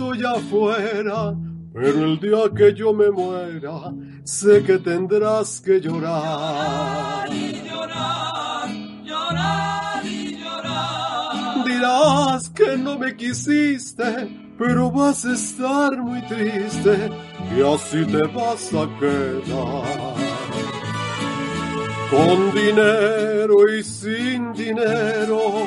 Estoy afuera, pero el día que yo me muera, sé que tendrás que llorar. Llorar y llorar, llorar y llorar. Dirás que no me quisiste, pero vas a estar muy triste y así te vas a quedar. Con dinero y sin dinero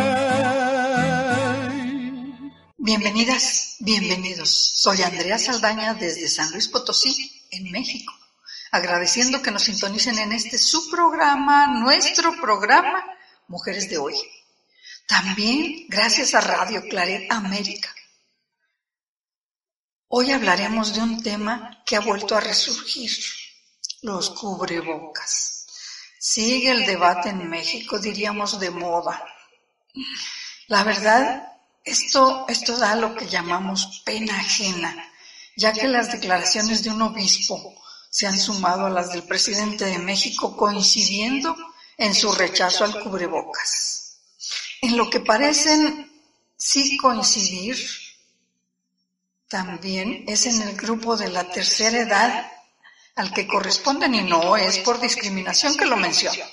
Bienvenidas, bienvenidos. Soy Andrea Saldaña desde San Luis Potosí en México, agradeciendo que nos sintonicen en este su programa, nuestro programa, Mujeres de Hoy. También gracias a Radio Claret América. Hoy hablaremos de un tema que ha vuelto a resurgir, los cubrebocas. Sigue el debate en México, diríamos de moda. La verdad, esto, esto da lo que llamamos pena ajena ya que las declaraciones de un obispo se han sumado a las del presidente de México coincidiendo en su rechazo al cubrebocas. En lo que parecen sí coincidir también es en el grupo de la tercera edad al que corresponden y no es por discriminación que lo menciono.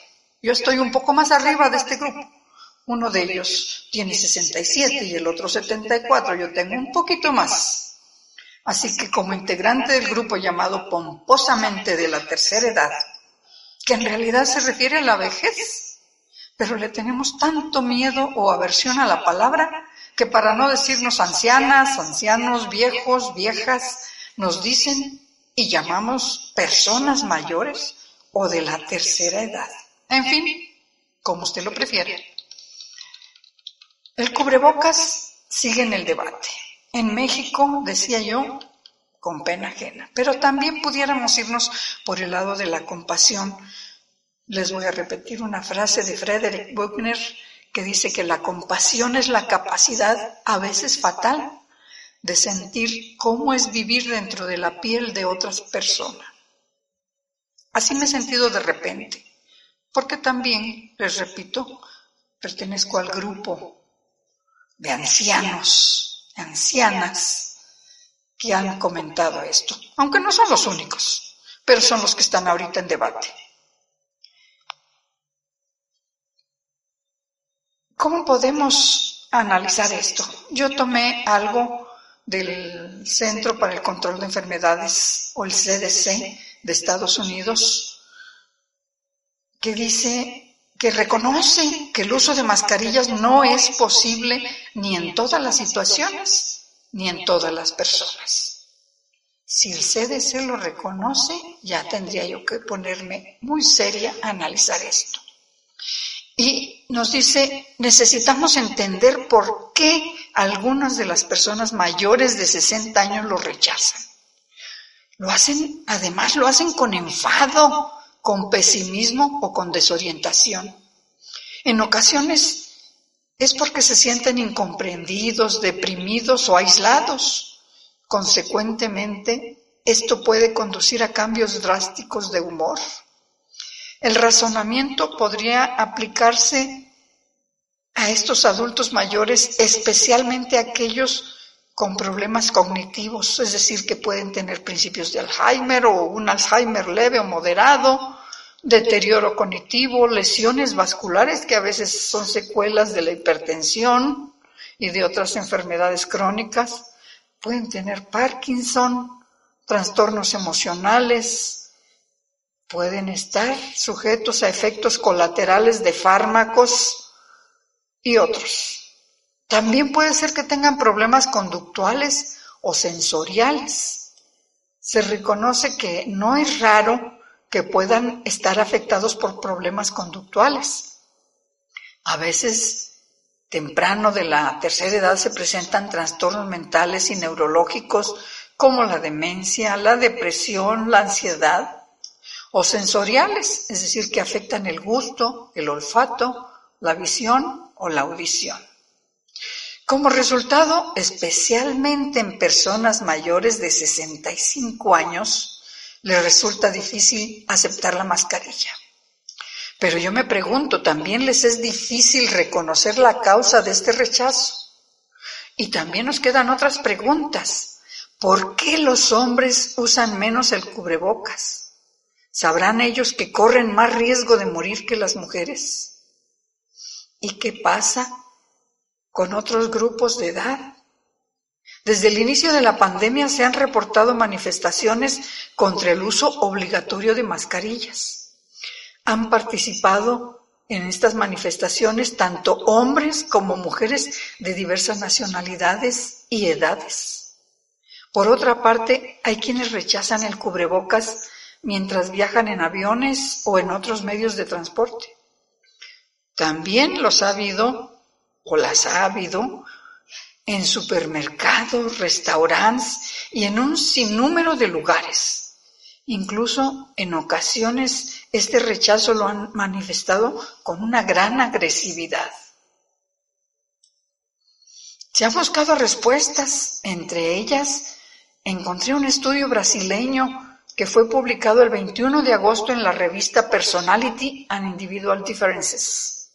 Yo estoy un poco más arriba de este grupo. Uno de ellos tiene 67 y el otro 74. Yo tengo un poquito más. Así que como integrante del grupo llamado pomposamente de la tercera edad, que en realidad se refiere a la vejez, pero le tenemos tanto miedo o aversión a la palabra que para no decirnos ancianas, ancianos, viejos, viejas, nos dicen y llamamos personas mayores o de la tercera edad. En fin, como usted lo prefiere. El cubrebocas sigue en el debate. En México, decía yo, con pena ajena. Pero también pudiéramos irnos por el lado de la compasión. Les voy a repetir una frase de Frederick Buchner que dice que la compasión es la capacidad, a veces fatal, de sentir cómo es vivir dentro de la piel de otras personas. Así me he sentido de repente, porque también, les repito, pertenezco al grupo de ancianos, ancianas, que han comentado esto, aunque no son los únicos, pero son los que están ahorita en debate. ¿Cómo podemos analizar esto? Yo tomé algo del Centro para el Control de Enfermedades o el CDC de Estados Unidos que dice que reconoce que el uso de mascarillas no es posible ni en todas las situaciones, ni en todas las personas. Si el CDC lo reconoce, ya tendría yo que ponerme muy seria a analizar esto. Y nos dice, necesitamos entender por qué algunas de las personas mayores de 60 años lo rechazan. Lo hacen, además lo hacen con enfado, con pesimismo o con desorientación. En ocasiones es porque se sienten incomprendidos, deprimidos o aislados. Consecuentemente, esto puede conducir a cambios drásticos de humor. El razonamiento podría aplicarse a estos adultos mayores, especialmente aquellos con problemas cognitivos, es decir, que pueden tener principios de Alzheimer o un Alzheimer leve o moderado, deterioro cognitivo, lesiones vasculares que a veces son secuelas de la hipertensión y de otras enfermedades crónicas, pueden tener Parkinson, trastornos emocionales, pueden estar sujetos a efectos colaterales de fármacos y otros. También puede ser que tengan problemas conductuales o sensoriales. Se reconoce que no es raro que puedan estar afectados por problemas conductuales. A veces, temprano de la tercera edad, se presentan trastornos mentales y neurológicos como la demencia, la depresión, la ansiedad, o sensoriales, es decir, que afectan el gusto, el olfato, la visión o la audición. Como resultado, especialmente en personas mayores de 65 años, les resulta difícil aceptar la mascarilla. Pero yo me pregunto, ¿también les es difícil reconocer la causa de este rechazo? Y también nos quedan otras preguntas. ¿Por qué los hombres usan menos el cubrebocas? ¿Sabrán ellos que corren más riesgo de morir que las mujeres? ¿Y qué pasa con otros grupos de edad? Desde el inicio de la pandemia se han reportado manifestaciones contra el uso obligatorio de mascarillas. Han participado en estas manifestaciones tanto hombres como mujeres de diversas nacionalidades y edades. Por otra parte, hay quienes rechazan el cubrebocas mientras viajan en aviones o en otros medios de transporte. También los ha habido las ha habido en supermercados, restaurantes y en un sinnúmero de lugares. Incluso en ocasiones este rechazo lo han manifestado con una gran agresividad. Se han buscado respuestas, entre ellas encontré un estudio brasileño que fue publicado el 21 de agosto en la revista Personality and Individual Differences.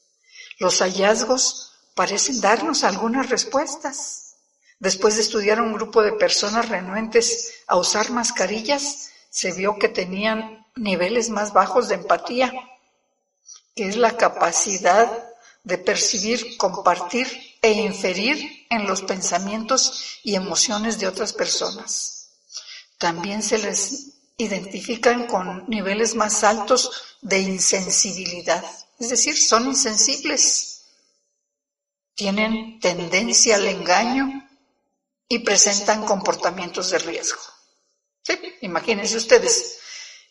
Los hallazgos parecen darnos algunas respuestas. Después de estudiar a un grupo de personas renuentes a usar mascarillas, se vio que tenían niveles más bajos de empatía, que es la capacidad de percibir, compartir e inferir en los pensamientos y emociones de otras personas. También se les identifican con niveles más altos de insensibilidad, es decir, son insensibles, tienen tendencia al engaño y presentan comportamientos de riesgo. Imagínense ustedes,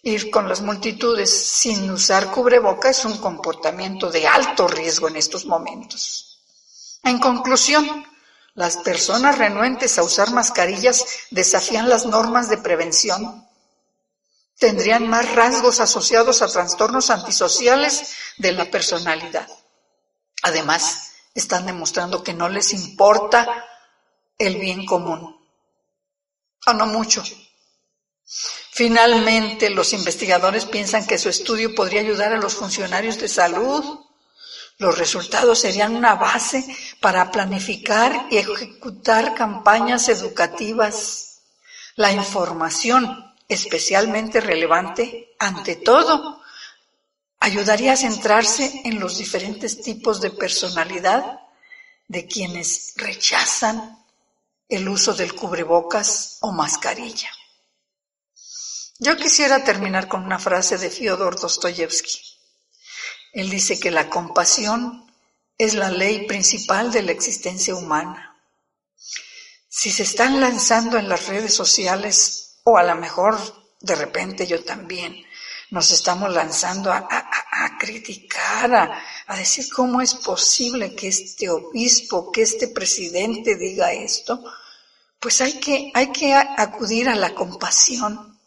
ir con las multitudes sin usar cubreboca es un comportamiento de alto riesgo en estos momentos. En conclusión, las personas renuentes a usar mascarillas desafían las normas de prevención tendrían más rasgos asociados a trastornos antisociales de la personalidad. Además, están demostrando que no les importa el bien común. O no mucho. Finalmente, los investigadores piensan que su estudio podría ayudar a los funcionarios de salud. Los resultados serían una base para planificar y ejecutar campañas educativas. La información especialmente relevante, ante todo, ayudaría a centrarse en los diferentes tipos de personalidad de quienes rechazan el uso del cubrebocas o mascarilla. Yo quisiera terminar con una frase de Fyodor Dostoyevsky. Él dice que la compasión es la ley principal de la existencia humana. Si se están lanzando en las redes sociales, o a lo mejor de repente yo también, nos estamos lanzando a, criticar, a, a, decir cómo es posible que este obispo, que este presidente diga esto, pues hay que, hay que acudir a la compasión,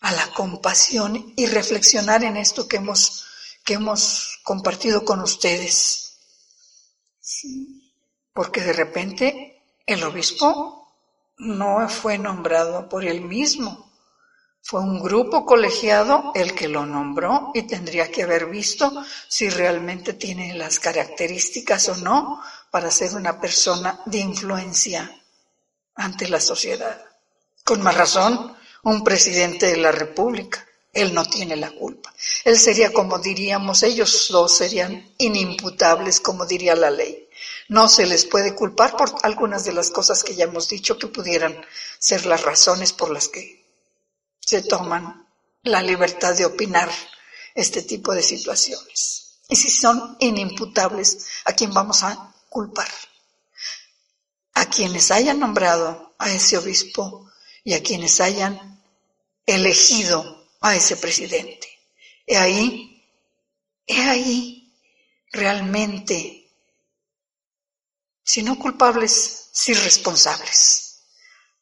a la compasión y reflexionar en esto que hemos, que hemos compartido con ustedes. Porque de repente el obispo no fue nombrado por él mismo, fue un grupo colegiado el que lo nombró y tendría que haber visto si realmente tiene las características o no para ser una persona de influencia ante la sociedad. Con más razón, un presidente de la República. Él no tiene la culpa. Él sería como diríamos, ellos dos serían inimputables, como diría la ley. No se les puede culpar por algunas de las cosas que ya hemos dicho que pudieran ser las razones por las que se toman la libertad de opinar este tipo de situaciones. Y si son inimputables, ¿a quién vamos a culpar? A quienes hayan nombrado a ese obispo y a quienes hayan elegido a ese presidente. He ahí, he ahí realmente, si no culpables, si responsables.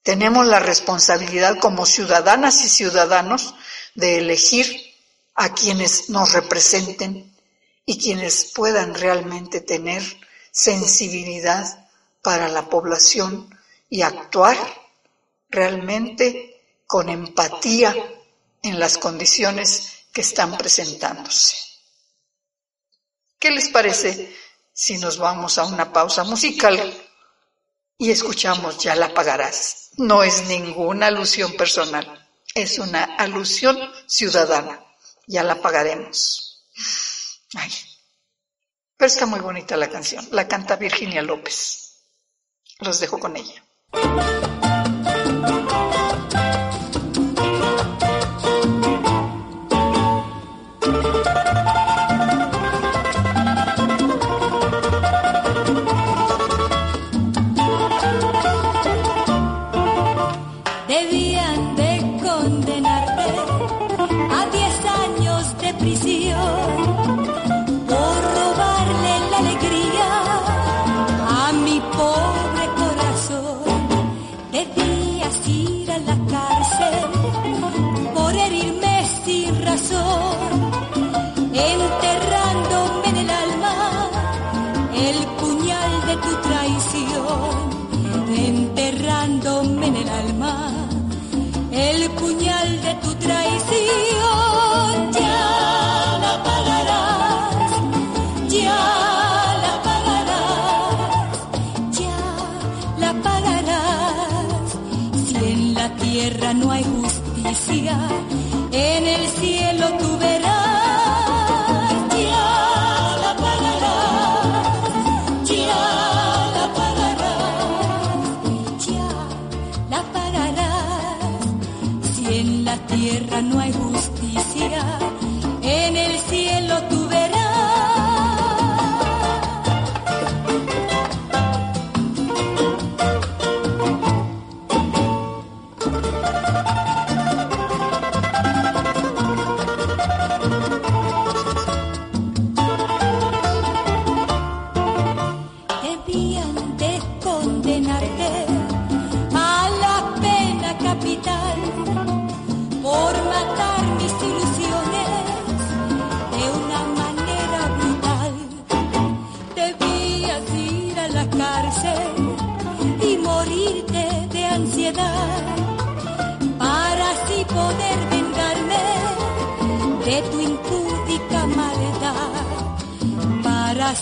Tenemos la responsabilidad como ciudadanas y ciudadanos de elegir a quienes nos representen y quienes puedan realmente tener sensibilidad para la población y actuar realmente con empatía en las condiciones que están presentándose. ¿Qué les parece si nos vamos a una pausa musical y escuchamos Ya la pagarás? no es ninguna alusión personal, es una alusión ciudadana. Ya la pagaremos. Ay. Pero está muy bonita la canción. La canta Virginia López. Los dejo con ella.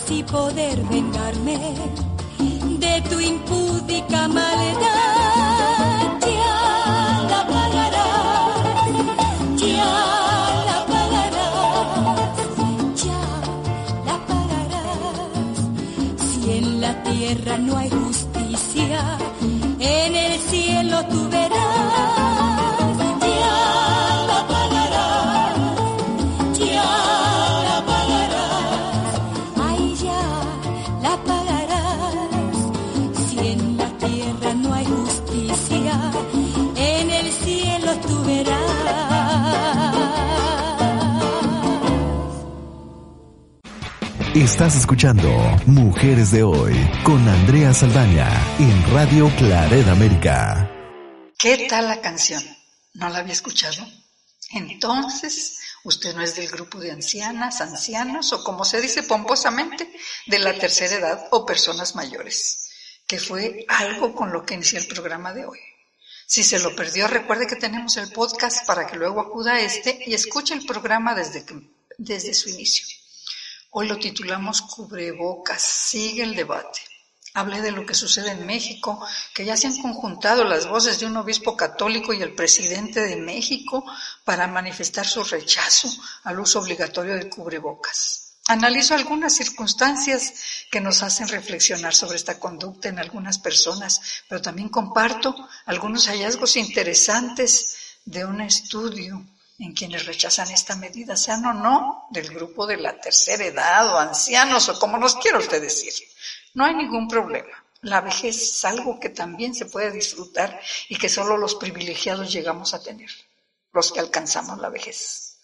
así poder vengarme de tu impúdica maldad. Ya la pagarás, ya la pagarás, ya la pagarás. Si en la tierra no hay Estás escuchando Mujeres de Hoy con Andrea Saldaña en Radio Claret América. ¿Qué tal la canción? ¿No la había escuchado? Entonces, usted no es del grupo de ancianas, ancianos o como se dice pomposamente, de la tercera edad o personas mayores, que fue algo con lo que inicié el programa de hoy. Si se lo perdió, recuerde que tenemos el podcast para que luego acuda a este y escuche el programa desde, desde su inicio. Hoy lo titulamos Cubrebocas, sigue el debate. Hablé de lo que sucede en México, que ya se han conjuntado las voces de un obispo católico y el presidente de México para manifestar su rechazo al uso obligatorio del cubrebocas. Analizo algunas circunstancias que nos hacen reflexionar sobre esta conducta en algunas personas, pero también comparto algunos hallazgos interesantes de un estudio en quienes rechazan esta medida, sean o no del grupo de la tercera edad o ancianos o como nos quiera usted decir. No hay ningún problema. La vejez es algo que también se puede disfrutar y que solo los privilegiados llegamos a tener, los que alcanzamos la vejez.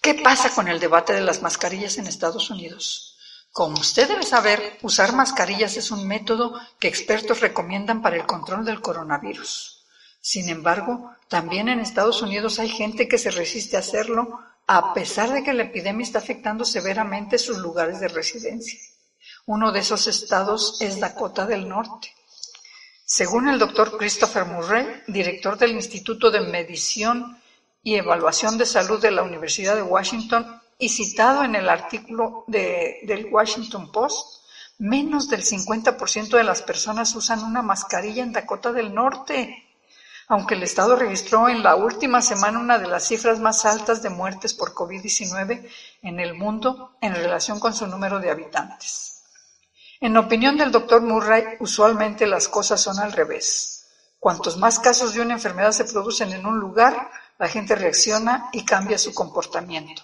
¿Qué pasa con el debate de las mascarillas en Estados Unidos? Como usted debe saber, usar mascarillas es un método que expertos recomiendan para el control del coronavirus. Sin embargo, también en Estados Unidos hay gente que se resiste a hacerlo a pesar de que la epidemia está afectando severamente sus lugares de residencia. Uno de esos estados es Dakota del Norte. Según el doctor Christopher Murray, director del Instituto de Medición y Evaluación de Salud de la Universidad de Washington y citado en el artículo de, del Washington Post, menos del 50% de las personas usan una mascarilla en Dakota del Norte, aunque el Estado registró en la última semana una de las cifras más altas de muertes por COVID-19 en el mundo en relación con su número de habitantes. En opinión del doctor Murray, usualmente las cosas son al revés. Cuantos más casos de una enfermedad se producen en un lugar, la gente reacciona y cambia su comportamiento.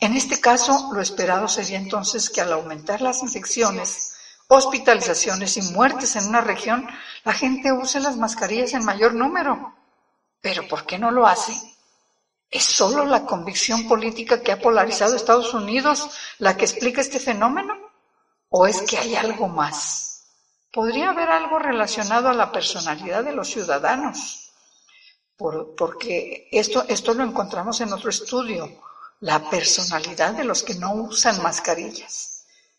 En este caso, lo esperado sería entonces que al aumentar las infecciones, hospitalizaciones y muertes en una región, la gente use las mascarillas en mayor número. Pero ¿por qué no lo hace? ¿Es solo la convicción política que ha polarizado Estados Unidos la que explica este fenómeno? ¿O es que hay algo más? ¿Podría haber algo relacionado a la personalidad de los ciudadanos? porque esto, esto lo encontramos en otro estudio, la personalidad de los que no usan mascarillas.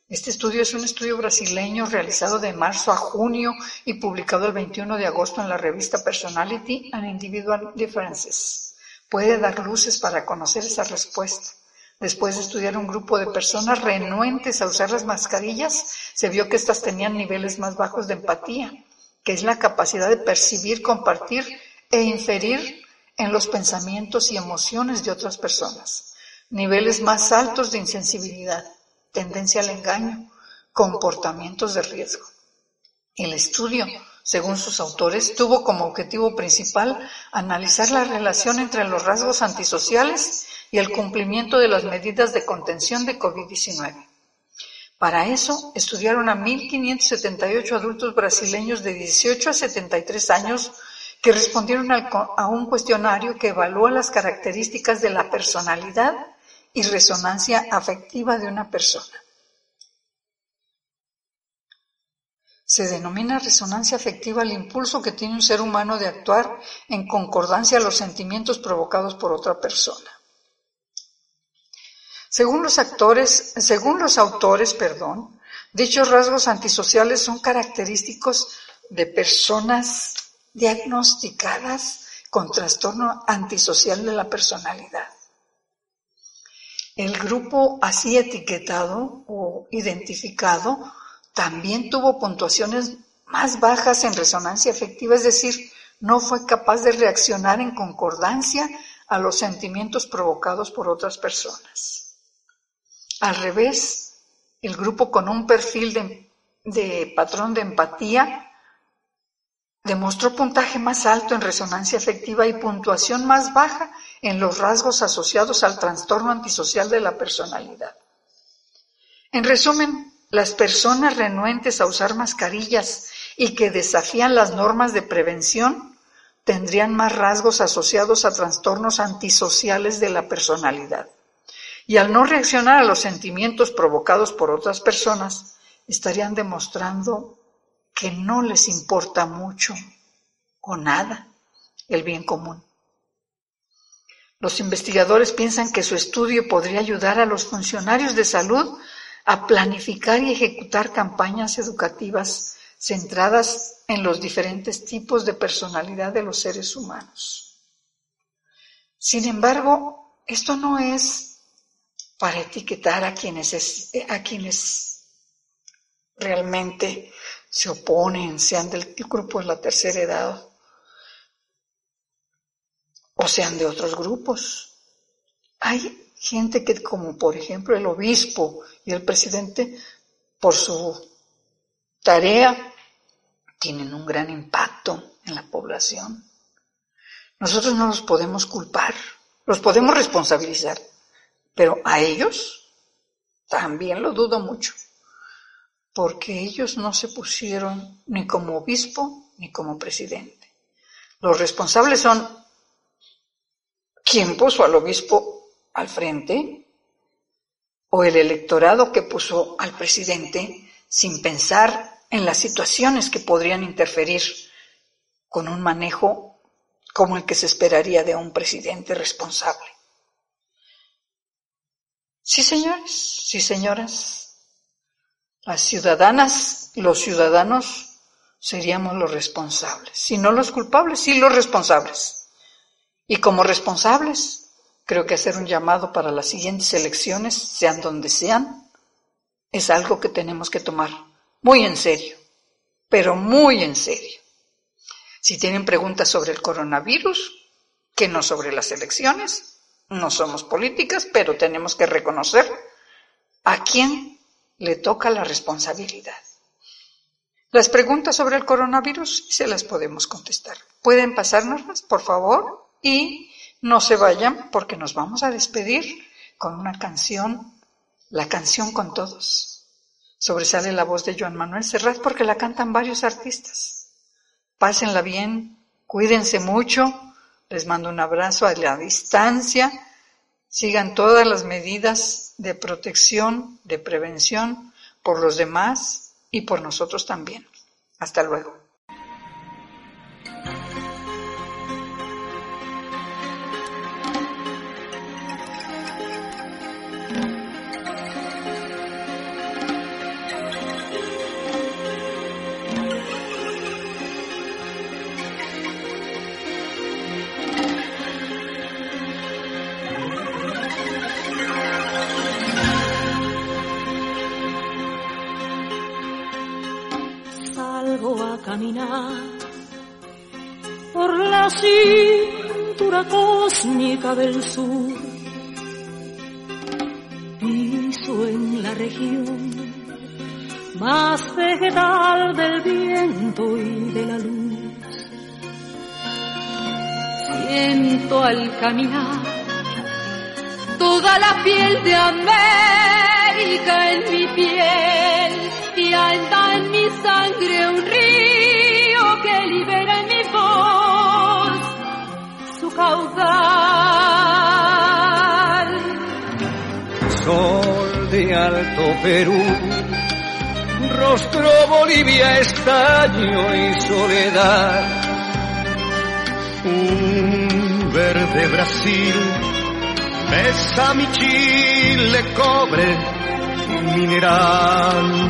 Este estudio es un estudio brasileño realizado de marzo a junio y publicado el 21 de agosto en la revista Personality and Individual Differences. Puede dar luces para conocer esa respuesta. Después de estudiar un grupo de personas renuentes a usar las mascarillas, se vio que éstas tenían niveles más bajos de empatía, que es la capacidad de percibir, compartir e inferir en los pensamientos y emociones de otras personas, niveles más altos de insensibilidad, tendencia al engaño, comportamientos de riesgo. El estudio, según sus autores, tuvo como objetivo principal analizar la relación entre los rasgos antisociales y el cumplimiento de las medidas de contención de COVID-19. Para eso, estudiaron a 1.578 adultos brasileños de 18 a 73 años que respondieron a un cuestionario que evalúa las características de la personalidad y resonancia afectiva de una persona. Se denomina resonancia afectiva el impulso que tiene un ser humano de actuar en concordancia a los sentimientos provocados por otra persona. Según los según los autores, perdón, dichos rasgos antisociales son característicos de personas diagnosticadas con trastorno antisocial de la personalidad. El grupo así etiquetado o identificado también tuvo puntuaciones más bajas en resonancia afectiva, es decir, no fue capaz de reaccionar en concordancia a los sentimientos provocados por otras personas. Al revés, el grupo con un perfil de, de patrón de empatía Demostró puntaje más alto en resonancia afectiva y puntuación más baja en los rasgos asociados al trastorno antisocial de la personalidad. En resumen, las personas renuentes a usar mascarillas y que desafían las normas de prevención tendrían más rasgos asociados a trastornos antisociales de la personalidad. Y al no reaccionar a los sentimientos provocados por otras personas, estarían demostrando que no les importa mucho o nada el bien común. Los investigadores piensan que su estudio podría ayudar a los funcionarios de salud a planificar y ejecutar campañas educativas centradas en los diferentes tipos de personalidad de los seres humanos. Sin embargo, esto no es para etiquetar a quienes, a quienes realmente se oponen, sean del grupo de la tercera edad o sean de otros grupos. Hay gente que, como por ejemplo el obispo y el presidente, por su tarea, tienen un gran impacto en la población. Nosotros no los podemos culpar, los podemos responsabilizar, pero a ellos también lo dudo mucho, porque ellos no se pusieron ni como obispo ni como presidente. Los responsables son ¿Quién puso al obispo al frente? ¿O el electorado que puso al presidente sin pensar en las situaciones que podrían interferir con un manejo como el que se esperaría de un presidente responsable? Sí, señores, sí, señoras. Las ciudadanas, los ciudadanos seríamos los responsables, si no los culpables, sí los responsables. Y como responsables, creo que hacer un llamado para las siguientes elecciones, sean donde sean, es algo que tenemos que tomar muy en serio, pero muy en serio. Si tienen preguntas sobre el coronavirus, que no sobre las elecciones, no somos políticas, pero tenemos que reconocer a quién le toca la responsabilidad. Las preguntas sobre el coronavirus se las podemos contestar. ¿Pueden pasárnoslas, por favor? Y no se vayan porque nos vamos a despedir con una canción, la canción con todos. Sobresale la voz de Joan Manuel Serrat porque la cantan varios artistas. Pásenla bien, cuídense mucho, les mando un abrazo a la distancia, sigan todas las medidas de protección, de prevención por los demás y por nosotros también. Hasta luego. Del sur. Piso en la región más vegetal del viento y de la luz. Siento al caminar toda la piel de América en mi piel y anda en mi sangre un río Alto Perú, rostro Bolivia, estaño y soledad. Un verde Brasil, besa mi chile, cobre mineral.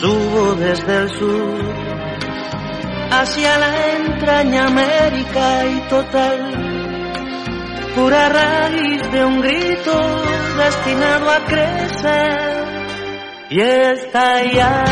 Subo desde el sur hacia la entraña América y total, pura raíz de un grito destinado a crecer y estallar.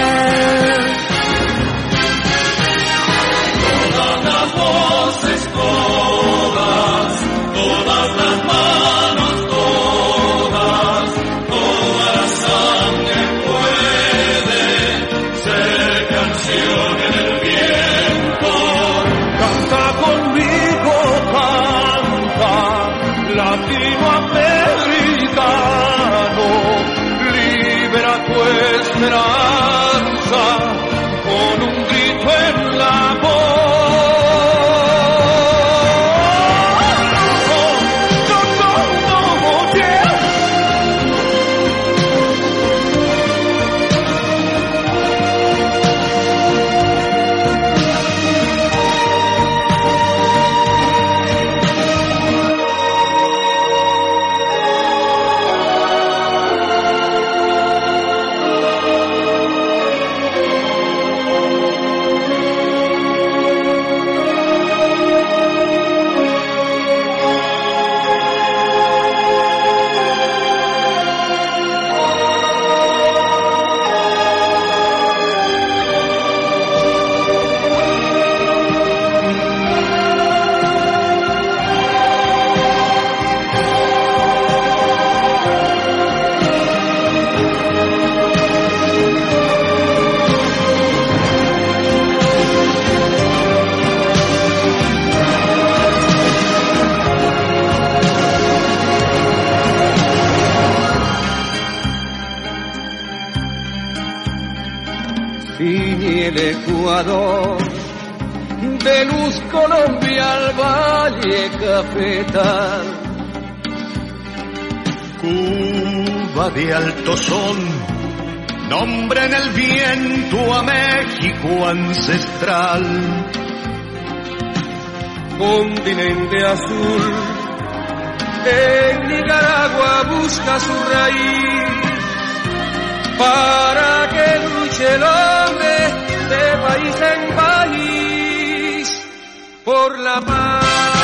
Fin y el Ecuador. De luz Colombia al valle cafetal. Cuba de alto son, nombre en el viento a México ancestral. Continente azul, en Nicaragua busca su raíz para que luche el hombre de país en país por la paz.